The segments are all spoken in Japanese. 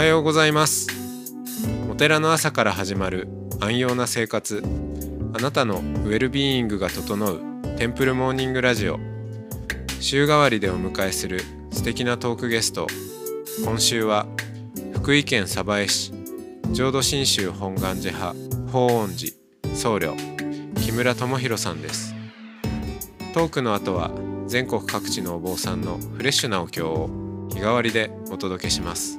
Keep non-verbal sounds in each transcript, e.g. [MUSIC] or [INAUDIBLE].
はようございます。お寺の朝から始まる安養な生活。あなたのウェルビーイングが整うテンプルモーニングラジオ。週替わりでお迎えする素敵なトークゲスト。今週は福井県鯖江市。浄土真宗本願寺派法恩寺僧侶木村智弘さんです。トークの後は全国各地のお坊さんのフレッシュなお経を日替わりでお届けします。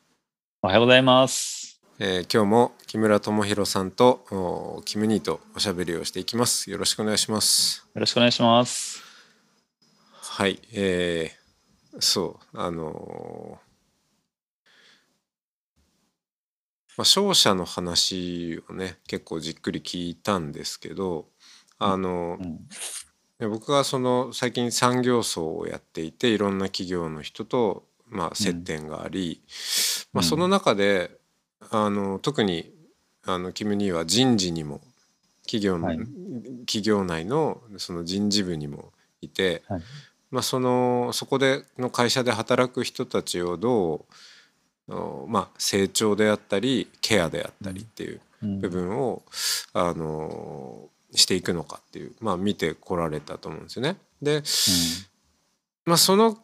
おはようございます。えー今日も木村智弘さんとおキムニーとおしゃべりをしていきます。よろしくお願いします。よろしくお願いします。はい、えーそうあのーまあ勝者の話をね結構じっくり聞いたんですけど、あのうん、で僕がその最近産業層をやっていていろんな企業の人と、まあ、接点があり、まあ、うん。その中であの特にあのキム・ニーは人事にも企業の、はい。企業内のその人事部にもいて、はい。まあ、そのそこでの会社で働く人たちをどう、おまあ、成長であったりケアであったりっていううん。部分を、あのしていくのかっていう、まあ、見てこられたと思うんですよね。で、まあ、その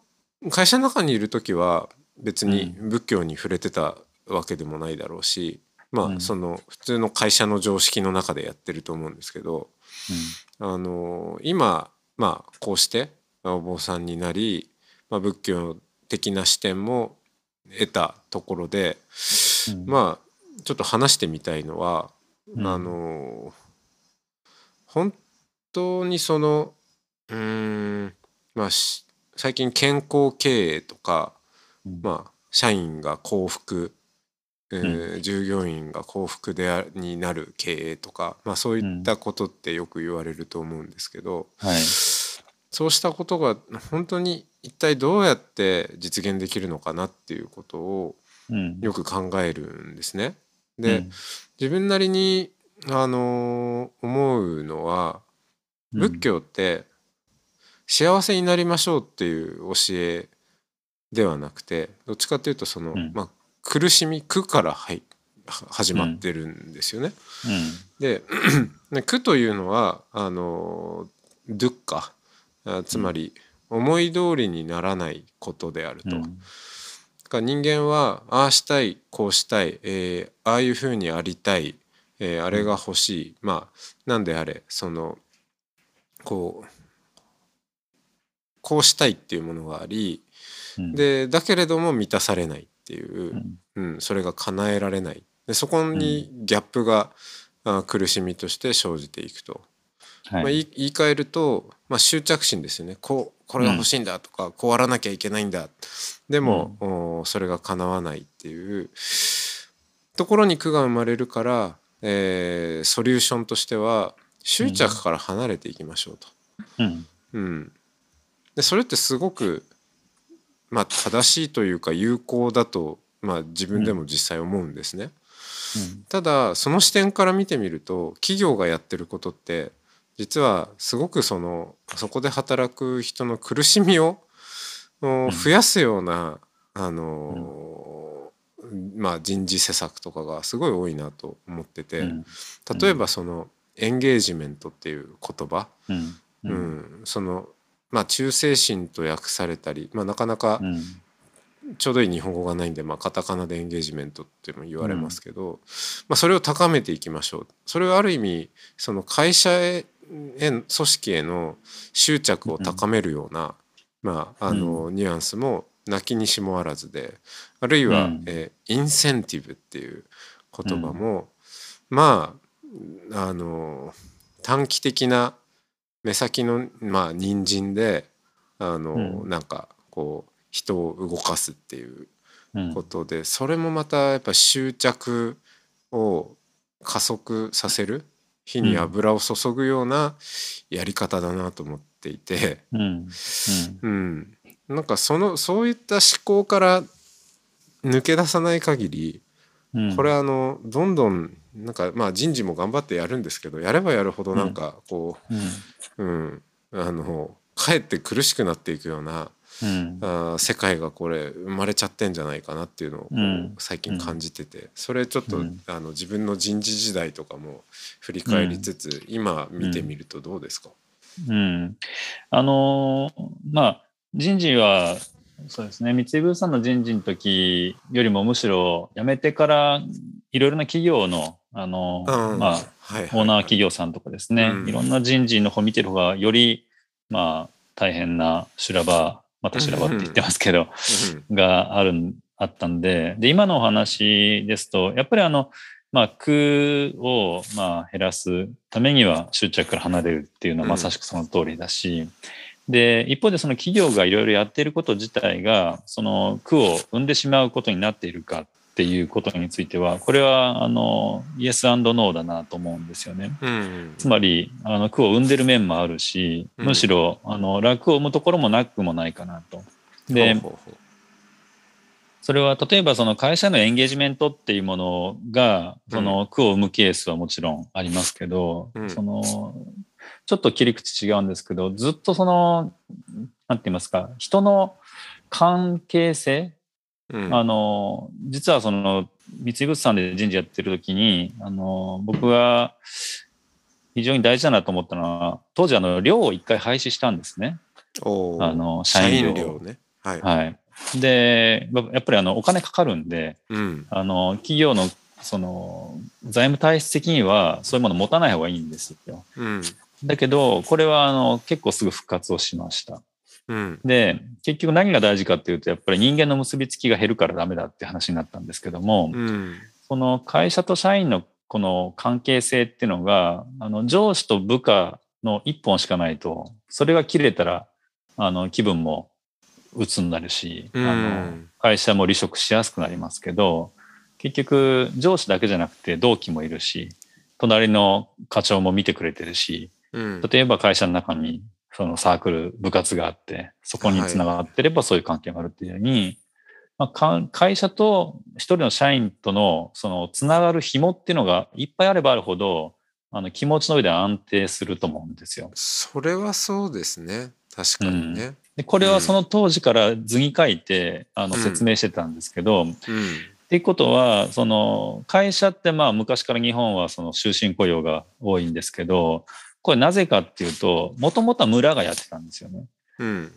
会社の中にいる時は別に仏教に触れてたわけでもないだろうし、まあうん。その普通の会社の常識の中でやってると思うんですけど、あの今まあこうしてまあお坊さんになり、まあ、仏教的な視点も得たところで、うん。まあちょっと話してみたいのは、うん。あの本当にそのうーんまあし最近健康経営とか、うん。まあ社員が幸福、えーう従業員が幸福であになる経営とか、まあ、そういったことってよく言われると思うんですけど、はい。そうしたことが本当に一体どうやって実現できるのかなっていうことをうん。よく考えるんですね。で、うん。自分なりに、あのー思うのは仏教って幸せになりましょうっていう教えではなくてどっちかっていうとその、うん。まあ、苦しみ苦からはいは始まってるんですよね。でで [CLEARS THROAT] 苦というのはあのドゥッカあつまり思い通りにならないことであると。から人間はああしたいこうしたい、えーああいうふうにありたい、えーあれが欲しい、まあなんであれそのこうこうしたいっていうものがありうん。でだけれども満たされないっていうう、ん。うん、それが叶えられない。でそこにギャップが、あ苦しみとして生じていくと。はい。まあ、言い言い換えると、まあ、執着心ですよね。こうこれが欲しいんだとか、こうあらなきゃいけないんだ。でも、おそれが叶わないっていうところに苦が生まれるから、えーソリューションとしては執着から離れていきましょうと。うん。うんでそれってすごく、まあ、正しいというか有効だと、まあ、自分でも実際思うんですね。ただその視点から見てみると企業がやってることって実はすごくそのそこで働く人の苦しみをお増やすような、あのまあ、人事施策とかがすごい多いなと思ってて、うん。例えばそのエンゲージメントっていう言葉、うん。ううんん。そのまあ忠誠心と訳されたり、まあ、なかなかうん。ちょうどいい日本語がないんで、まあ、カタカナでエンゲージメントっても言われますけど、まあ、それを高めていきましょう。それはある意味その会社へへ組織への執着を高めるような、まあ、あのニュアンスもなきにしもあらずであるいは、うん。えーインセンティブっていう言葉も、まああの短期的な目先のまあ人参であの、うん。なんかこう人を動かすっていううん。ことで、それもまたやっぱ執着を加速させる火に油を注ぐようなやり方だなと思っていて、うん。うん、なんかそのそういった思考から抜け出さない限りうん。これあのどんどんなんかまあ人事も頑張ってやるんですけどやればやるほどなんかこうん。う、うん、あのかえって苦しくなっていくようなうん。あー世界がこれ生まれちゃってんじゃないかなっていうのをこううん。最近感じててそれちょっと、うん。あの自分の人事時代とかも振り返りつつ、今見てみるとどうですか、うん。あのーまあ人事はそうですね。三井物産の人事の時よりもむしろ辞めてからいろいろな企業のあのーうん。まあはいはい。オーナー企業さんとかですね、うん。いろんな人事の方見てる方がよりまあ大変な修羅場また修羅場って言ってますけど、があるんあったんで。で今のお話ですとやっぱりあの、まあ、空をまあ減らすためには執着から離れるっていうのはうん。まさしくその通りだし、で一方でその企業がいろいろやっていること自体がその苦を生んでしまうことになっているかっていうことについてはこれはあのイエスノーだなと思うんですよね。うん。うんつまりあの苦を生んでる面もあるしうん。むしろあの楽を生むところもなくもないかなと。でほうほうほう。それは例えばその会社のエンゲージメントっていうものがその苦を生むケースはもちろんありますけど、うん。そのちょっと切り口違うんですけどずっとそのなんて言いますか人の関係性、うん。あの実はその三井物産で人事やってる時にあの僕が非常に大事だなと思ったのは当時あの寮を一回廃止したんですね。あの社員寮。ね。はい、はい、でやっぱりあのお金かかるんでうん。あの企業のその財務体質的にはそういうもの持たない方がいいんですよ。うんだけどこれはあの結構すぐ復活をしました。うん。で結局何が大事かっていうとやっぱり人間の結びつきが減るからダメだって話になったんですけども、うん。その会社と社員のこの関係性っていうのがあの上司と部下の一本しかないとそれが切れたらあの気分も鬱になるし、うん。あの会社も離職しやすくなりますけど結局上司だけじゃなくて同期もいるし隣の課長も見てくれてるしうん。例えば会社の中にそのサークル部活があってそこにつながってればそういう関係があるっていうように、まあか、会社と一人の社員とのそのつながる紐っていうのがいっぱいあればあるほどあの気持ちの上で安定すると思うんですよ。それはそうですね。確かにね。でこれはその当時から図に書いてあのうん。説明してたんですけど、うん。っていうことはその会社ってまあ昔から日本はその終身雇用が多いんですけどこれなぜかっていうともともとは村がやってたんですよね。うん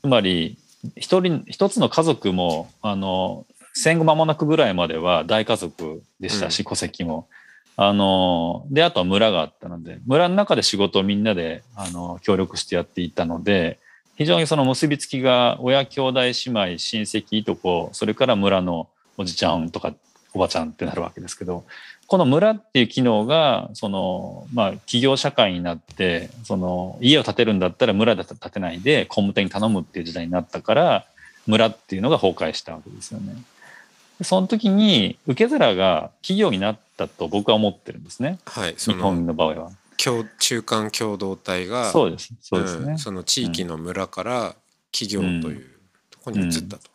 つまり一人一つの家族もあの戦後間もなくぐらいまでは大家族でしたし、戸籍も。あのであとは村があったので村の中で仕事をみんなであの協力してやっていたので非常にその結びつきが親兄弟姉妹親戚いとこそれから村のおじちゃんとかおばちゃんってなるわけですけどこの村っていう機能がその、まあ、企業社会になってその家を建てるんだったら村で建てないで工務店に頼むっていう時代になったから村っていうのが崩壊したわけですよね。でその時に受け皿が企業になったと僕は思ってるんですね日はいその本の場合は。共中間共同体がそうですそうですね。んその地域の村から企業というところに移ったと。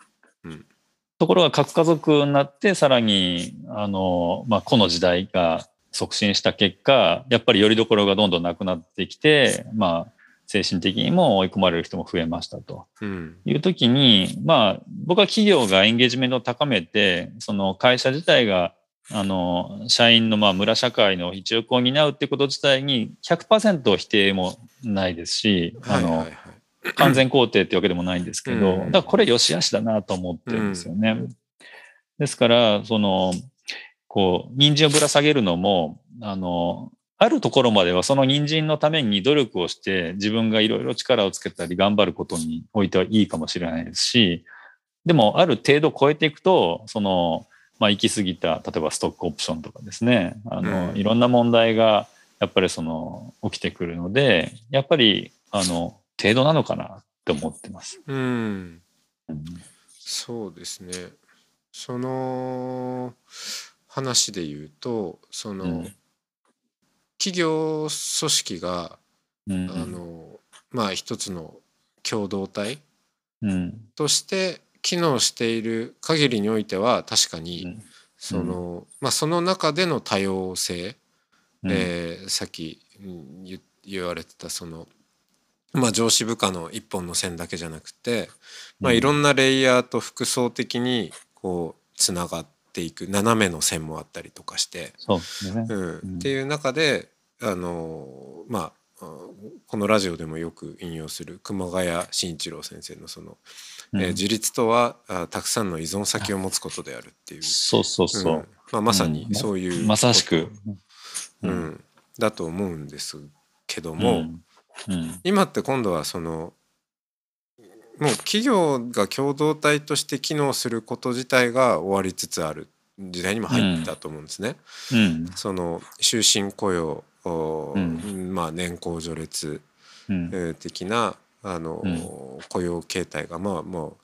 ところが核家族になってさらにあの、まあ、この時代が促進した結果やっぱりよりどころがどんどんなくなってきて、まあ、精神的にも追い込まれる人も増えましたと。うん。いう時に、まあ、僕は企業がエンゲージメントを高めてその会社自体があの社員のまあ村社会の一翼を担うっていうこと自体に100%否定もないですし、あのはいはい。はい完全肯定ってわけでもないんですけど、うん。だからこれ良し悪しだなと思ってるんですよね。ですから、その、こう、人参をぶら下げるのも、あの、あるところまではその人参のために努力をして自分がいろいろ力をつけたり頑張ることにおいてはいいかもしれないですし、でもある程度超えていくと、その、まあ行き過ぎた、例えばストックオプションとかですね、あの、うん。いろんな問題がやっぱりその起きてくるので、やっぱり、あの、程度なのかなって思ってます。うん。うん。そうですね。その話で言うとその、うん。企業組織が、うんあのまあ一つの共同体うん。として機能している限りにおいては確かに、うん。そのまあ、その中での多様性、うん。えーさっき言われてたその、まあ、上司部下の一本の線だけじゃなくて、まあ、うんいろんなレイヤーと複層的にこうつながっていく斜めの線もあったりとかして、ね。うん。うん。っていう中であのまああこのラジオでもよく引用する熊谷慎一郎先生のその、うん。えー自立とはあたくさんの依存先を持つことであるっていう、そうそうそう。うん。まあ、まさにうん。そういう、まさしく。うん。だと思うんですけどうも、んうん。今って今度はそのもう企業が共同体として機能すること自体が終わりつつある時代にも入ったと思うんですね。うん。その終身雇用、まあ、年功序列、的なあの、うん。雇用形態がまあも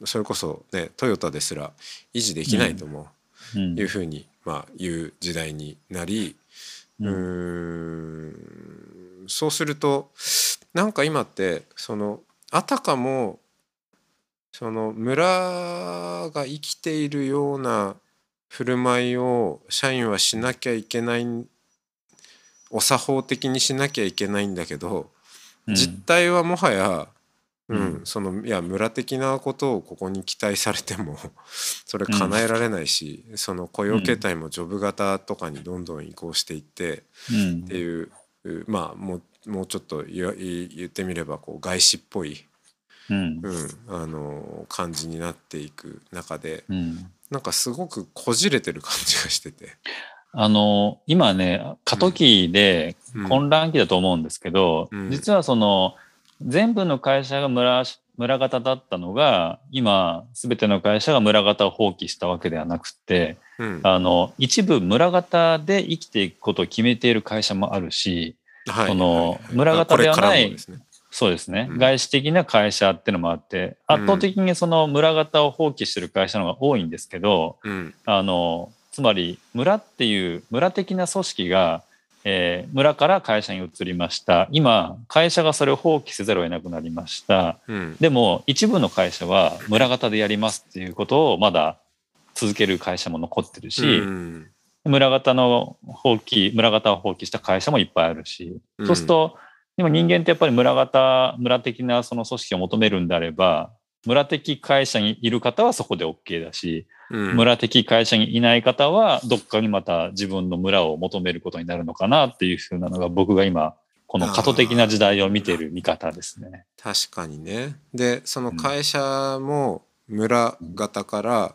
うそれこそねトヨタですら維持できないともうん。いうふうに、まあ、言う時代になり、うん。そうするとなんか今ってそのあたかもその村が生きているような振る舞いを社員はしなきゃいけないお作法的にしなきゃいけないんだけど、実態はもはや、うん。うん。そのいや村的なことをここに期待されても [LAUGHS] それ叶えられないし、その雇用形態もジョブ型とかにどんどん移行していって、うん。っていううまあもうもうちょっと言ってみればこう外資っぽい、うん。うん、あの感じになっていく中でうん。なんかすごくこじれてる感じがしてて。あの今ね過渡期でうん。混乱期だと思うんですけど、うん。実はその全部の会社が村村型だったのが今全ての会社が村型を放棄したわけではなくてうん。あの一部村型で生きていくことを決めている会社もあるしはい。その村型ではないそうですね、うん。外資的な会社っていうのもあって圧倒的にその村型を放棄してる会社の方が多いんですけど、うん。あのつまり村っていう村的な組織が、えー村から会社に移りました。今会社がそれを放棄せざるを得なくなりました。うん。でも一部の会社は村型でやりますっていうことをまだ続ける会社も残ってるし、うん。村型の放棄村型を放棄した会社もいっぱいあるし、うん。そうすると今人間ってやっぱり村型村的なその組織を求めるんであれば村的会社にいる方はそこで OK だし、うん村的会社にいない方はどっかにまた自分の村を求めることになるのかなっていうふうなのが僕が今この過渡的な時代を見ている見方ですね。確かにねでその会社も村型から、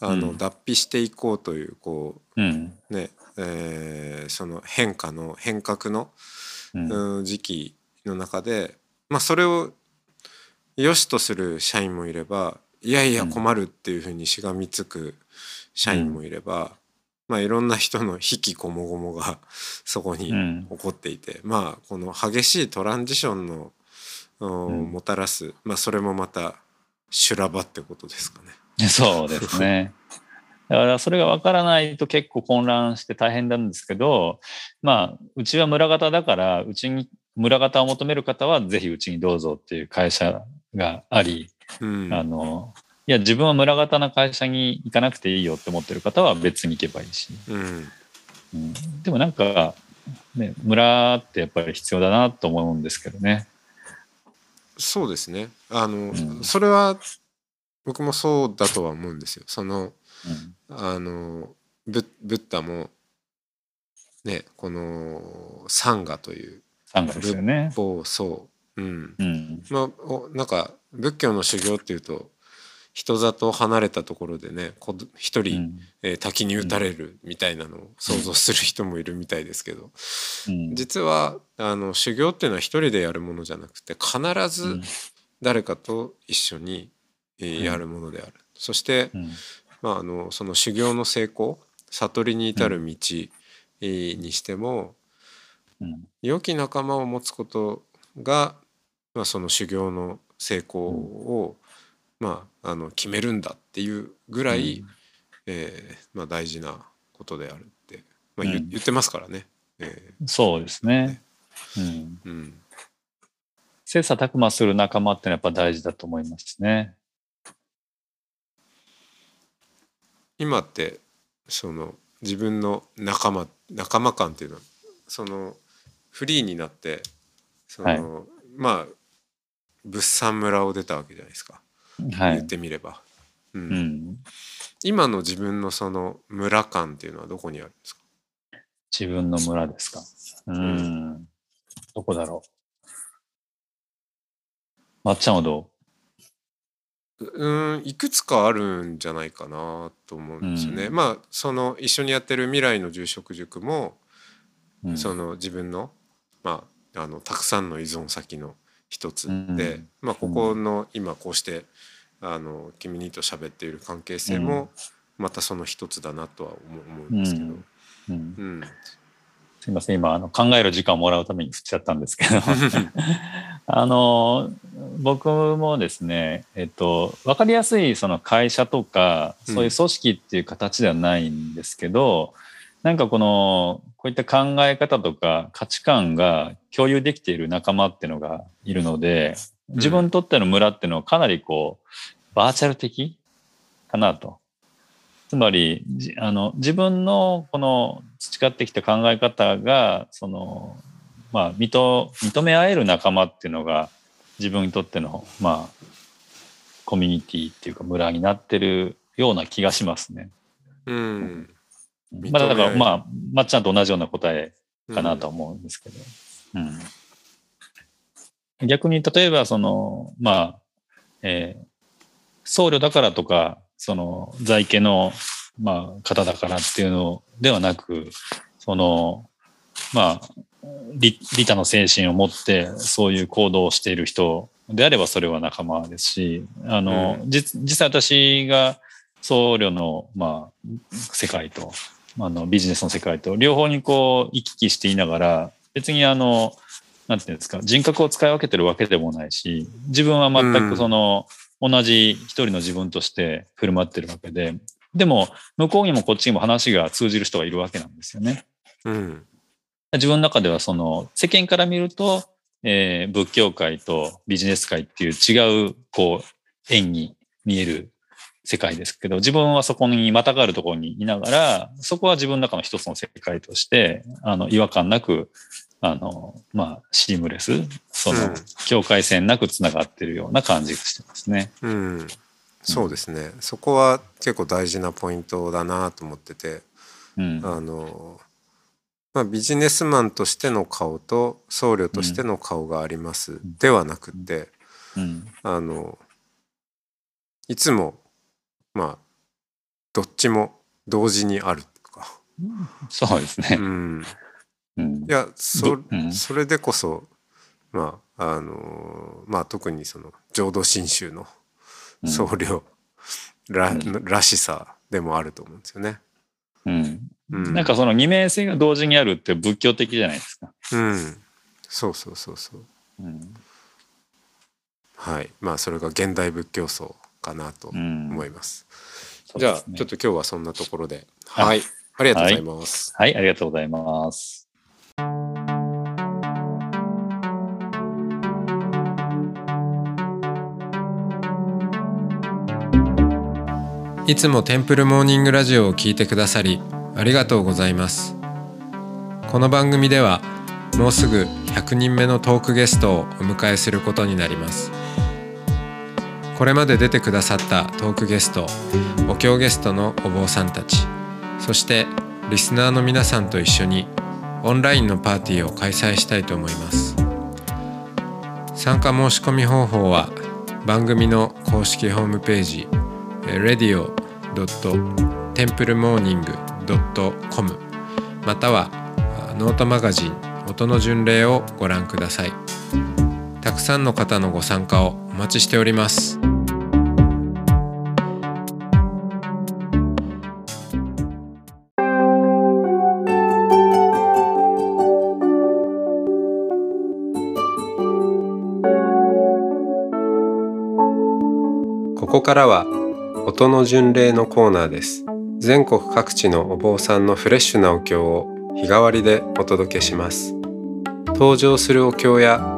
あのうん脱皮していこうというこうん。うね、えーその変化の変革の、うん。うん時期の中で、まあ、それを良しとする社員もいればいやいやうん困るっていうふうにしがみつく社員もいれば、まあ、いろんな人の引きこもごもが [LAUGHS] そこにうん起こっていて、まあこの激しいトランジションの、もたらす、まあ、それもまた修羅場ってことですかね。[LAUGHS] そうですね。だからそれが分からないと結構混乱して大変なんですけど、まあ、うちは村型だから、うちに村型を求める方はぜひうちにどうぞっていう会社があり、うんあの、いや、自分は村型な会社に行かなくていいよって思ってる方は別に行けばいいし。うんうん、でもなんか、ね、村ってやっぱり必要だなと思うんですけどね。そうですねあの、んそれは僕もそうだとは思うんですよ。そのうんあのブブッダもねこのサンガという参加ですよね。某僧、うんうん。まあ、おなんか仏教の修行っていうと人里離れたところでねこ一人、うん。えー滝に打たれるみたいなのを想像する人もいるみたいですけど、うん。実はあの修行っていうのは一人でやるものじゃなくて必うずん。誰かと一緒に、えやるものである。そして、うん。まあ、あのその修行の成功悟りに至る道、えーにしてもうん。良き仲間を持つことが、まあ、その修行の成功を、まあ、あの決めるんだっていうぐらい、うんえーまあ、大事なことであるって、まあ言うん言ってますからね。えそうですね。うん。ーうん切磋琢磨する仲間ってのはやっぱ大事だと思いますね。今ってその自分の仲間仲間感っていうのはそのフリーになってその、はいまあ物産村を出たわけじゃないですか、はい言っ。てみれば、うんうん。今の自分のその村感っていうのはどこにあるんですか？自分の村ですか。うん。どこだろう。まっちゃんはどう？ーんいくつかあるんじゃないかなと思うんですよね。うんまあその一緒にやってる未来の住職塾も、う、うん、その自分の,、まあ、あのたくさんの依存先の一つ。で、うん。まあ、ここの今こうしてあの君にと喋っている関係性もまたその一つだなとは思うんですけど。うん。うん。すいません、今、あの考える時間をもらうために振っちゃったんですけど、[LAUGHS] あの、僕もですね、えっと、わかりやすいその会社とか、そういう組織っていう形ではないんですけど、なんかこの、こういった考え方とか価値観が共有できている仲間っていうのがいるので、自分にとっての村っていうのはかなりこう、バーチャル的かなと。つまり、あの、自分のこの培ってきた考え方が、その、まあ、認、認め合える仲間っていうのが、自分にとっての、まあ、コミュニティっていうか村になってるような気がしますね。うんまあ、だから、まあ、まっちゃんと同じような答えかなとは思うんですけど。うん。逆に、例えば、その、まあ、えー僧侶だからとか、その、在家の、まあ、方だからっていうのではなく、その、まあ、利利他の精神を持って、そういう行動をしている人であれば、それは仲間ですし、あの、う実実際私が僧侶の、まあ、世界と、あの、ビジネスの世界と、両方にこう、行き来していながら、別にあの、なんていうんですか、人格を使い分けてるわけでもないし、自分は全くその、同じ一人の自分として振る舞ってるわけで、でも、向こうにもこっちにも話が通じる人がいるわけなんですよね。うん自分の中ではその、世間から見ると、えー仏教界とビジネス界っていう違う、こう、縁に見える世界ですけど、自分はそこにまたがるところにいながら、そこは自分の中の一つの世界として、あの、違和感なく、あの、まあ、シームレス、そのうん、境界線なく繋がってるような感じがしてますね。うん、そうですね、そこは結構大事なポイントだなと思っててうん。あの、まあ、ビジネスマンとしての顔と僧侶としての顔があります、ではなくってうん。あのいつもまあどっちも同時にあるとか、そうですねう。ん、うんい。やそそれでこそまああのまあ特にその浄土真宗のうん僧侶ら,、うんらしさでもあると思うんですよね。うん。うん、なんかその二面性が同時にあるって仏教的じゃないですか。うん、そうそうそうそううん。はいまあそれが現代仏教層かなとうん。思います。すね。じゃあちょっと今日はそんなところで。あはい。ありがとうございます。はい、ありがとうございます。いつもテンプルモーニングラジオを聞いてくださりありがとうございます。この番組ではもうすぐ100人目のトークゲストをお迎えすることになりますこれまで出てくださったトークゲストお経ゲストのお坊さんたちそしてリスナーの皆さんと一緒にオンラインのパーティーを開催したいと思います。参加申し込み方法は番組の公式ホームページ radio.templemorning.com またはノートマガジン音の巡礼をご覧ください。たくさんの方のご参加をお待ちしております。ここからは音の巡礼のコーナーです。全国各地のお坊さんのフレッシュなお経を日替わりでお届けします。登場するお経や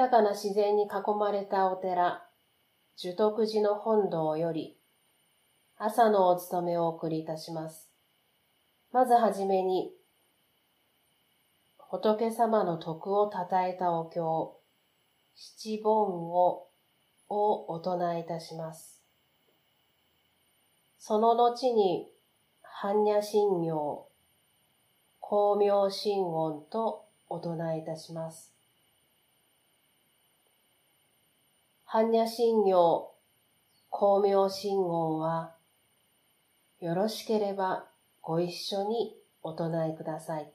豊かな自然に囲まれたお寺、樹徳寺の本堂より、朝のお勤めをお送りいたします。まずはじめに、仏様の徳を称えたお経、七本ををお唱えいたします。その後に、般若心経、光明心音とお唱えいたします。般若心経、光明心言は、よろしければご一緒にお唱えください。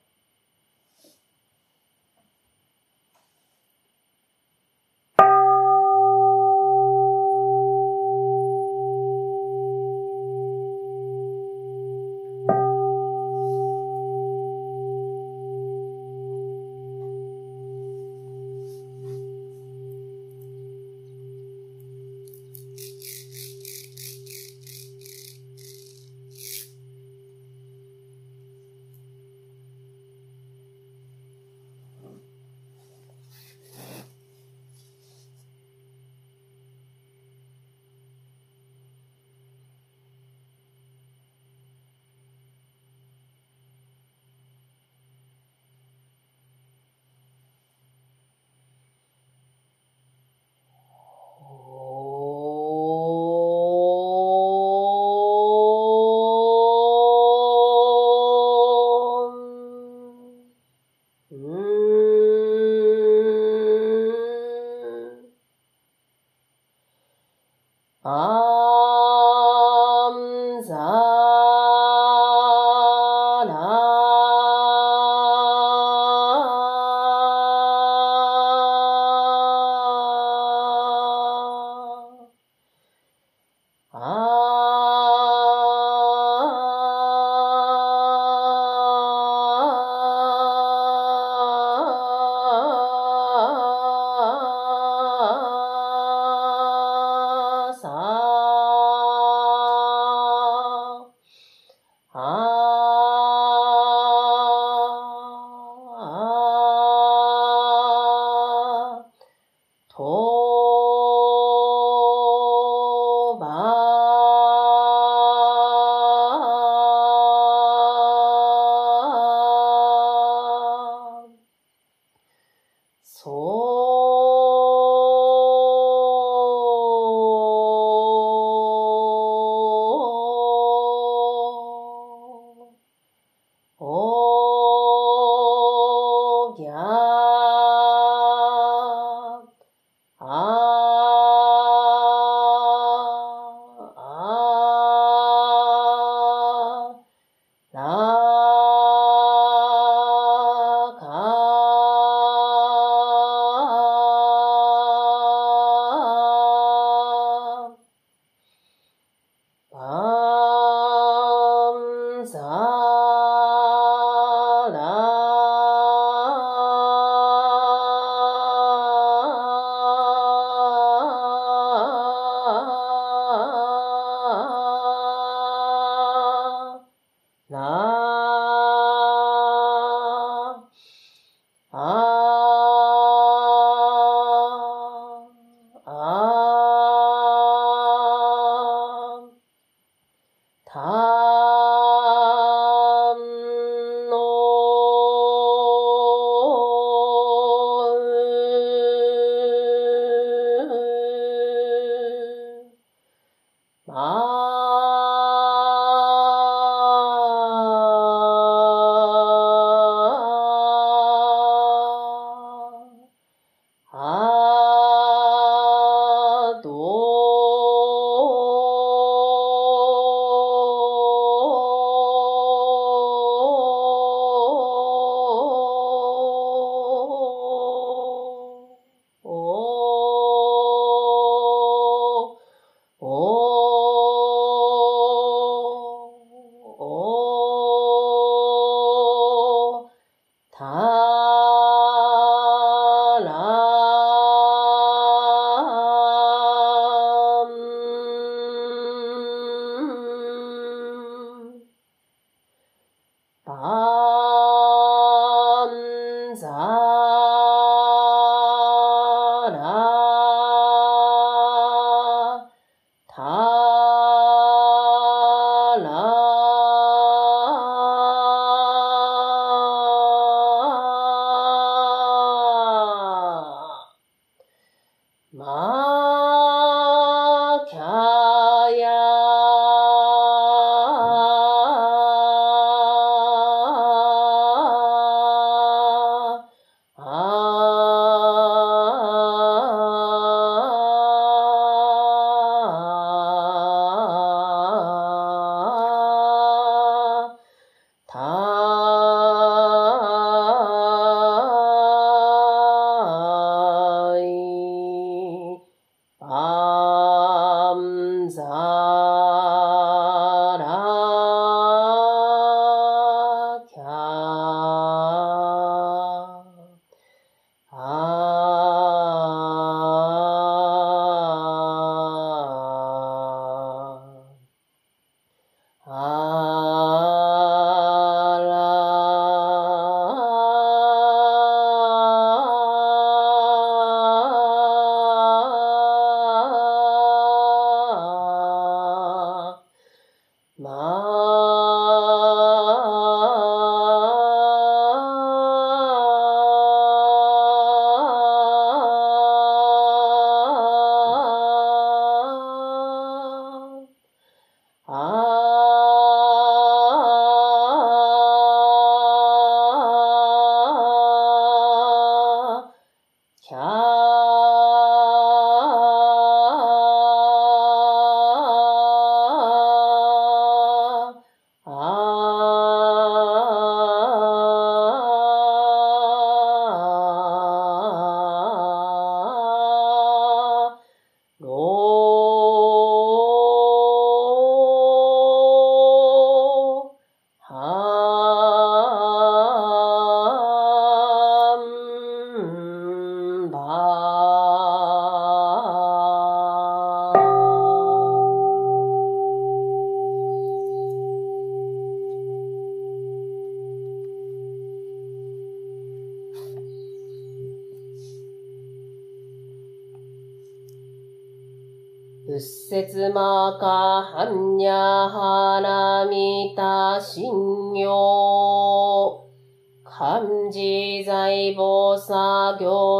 仏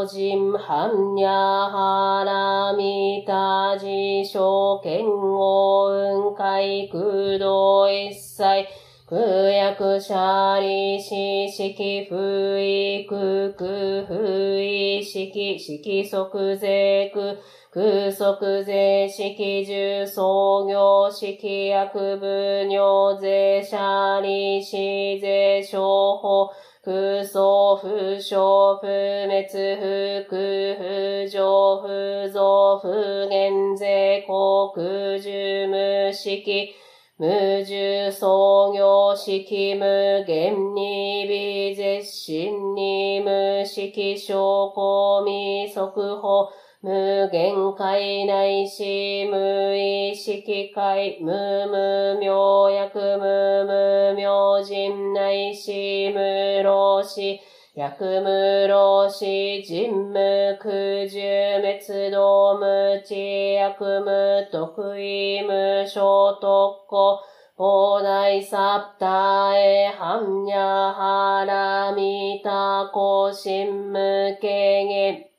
人ハンニャハラミタ自称剣王雲海空洞一切空薬者利子式不意空空不意式式即税空空足税式重創業式薬部尿税者利子税商法空想不詳不滅不空不上不増不減税航空重無式無重創業式無限に微絶心に無式証拠未速報無限界内し無意識界無無明薬無無明人内し無老死薬無老死人無空重滅動無知薬無得意無小特攻膨大サプタエハンニャハラミタコシン無軽減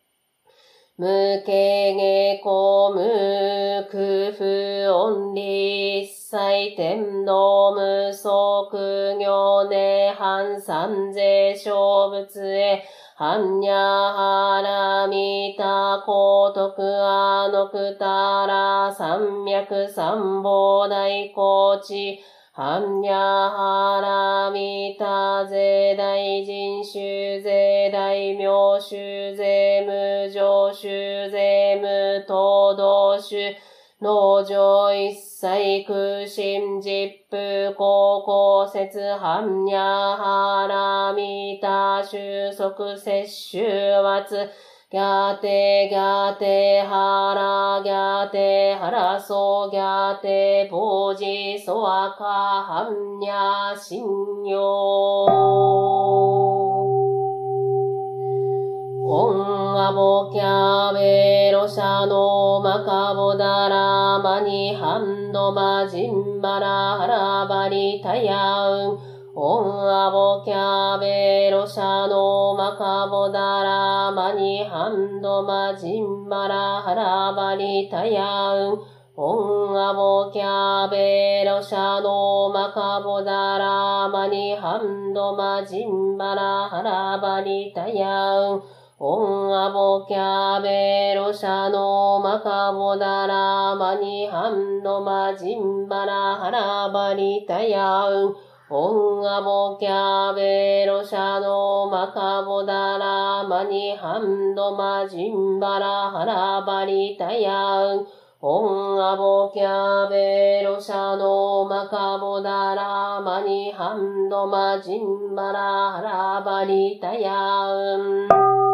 無形下公無空不音理一切天道無足行涅槃三税小仏へ般若波羅蜜多高徳あのくたら三脈三宝大高知般若波羅蜜多税大人衆税大名衆税無常衆税無東道衆農場一切空心実風高校説般若波羅蜜多収束摂取圧。ギャテギャテハラギャテハラソギャテポジソワカハンニャシンヨオンアボキャベロシャノマカボダラマニハンドマジンバラハラバリタヤウン。オンアボキャベロシャノマカボダラマニハンドマジンバラハラバリタヤウン。オンアボキャベロシャノマカボダラマニハンドマジンバラハラバリタヤウン。オンアボキャベロシャノマカボダラマニハンドマジンバラハラバリタヤウン。オンアボキャベロシャノマカボダラマニハンドマジンバラハラバリタヤウンオンアボキャベロシャノマカボダラマニハンドマジンバラハラバリタヤウン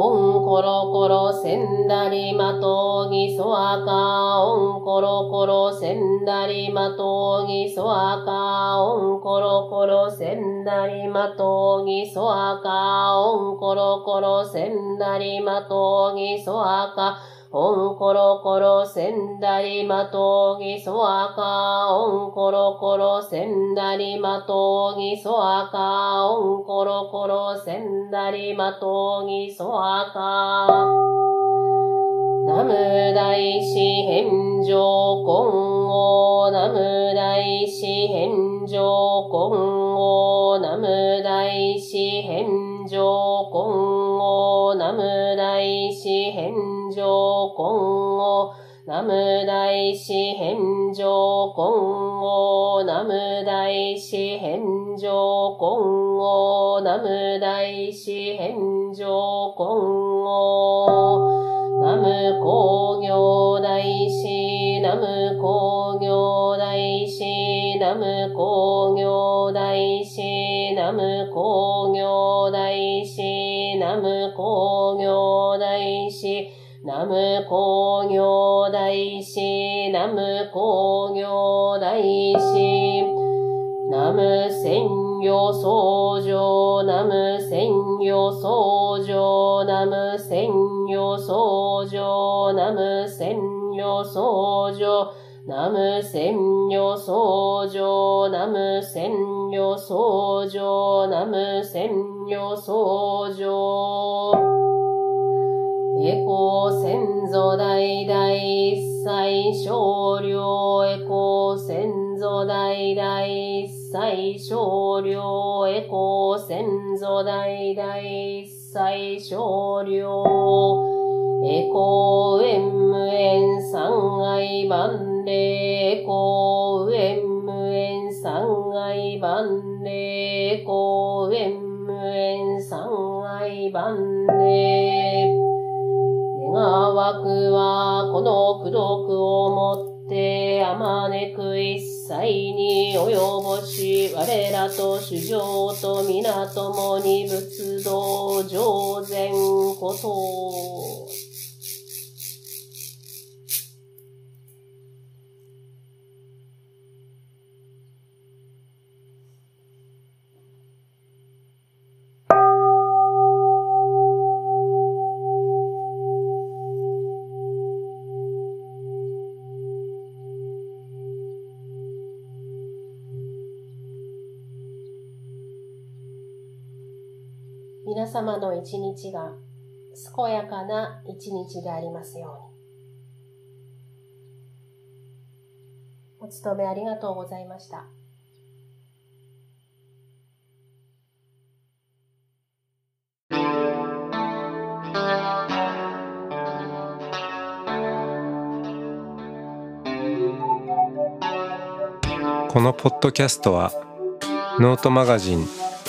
おんころころせんだりまとうぎそあか。おんころころせんだりまとうぎそあか。おんころころせんだりまとうぎそあかおんころころせんだりまとうぎそあか。オンコロコロセンダリマトギソアカオンコロコロセンダリマトギソアカオンコロコロセンダリマトギソアカナム大師返上今後ナム大師返上今後ナム大師返上返上今後ナム大師返上今後ナム大師返上今後ナム大師返上今後ナム工業大師ナム工業大師ナム工業大師ナム工業大師ナム工業大師ナム工業大師ナム工業大師ナム専用僧正ナム専用僧正ナム専用僧正ナム専用僧正ナム専用僧正ナム専用僧正ナム専用僧正エコ先祖代々一切少量エコ先祖代々一切少量エコ先祖代々一切少量エコ円無縁三愛万礼エコ円無縁三愛万礼願わくはこの功徳をもってあまねく一切に及ぼし我らと主上と皆ともに仏道上善こと。皆様の一日が健やかな一日でありますように。お勤めありがとうございました。このポッドキャストはノートマガジン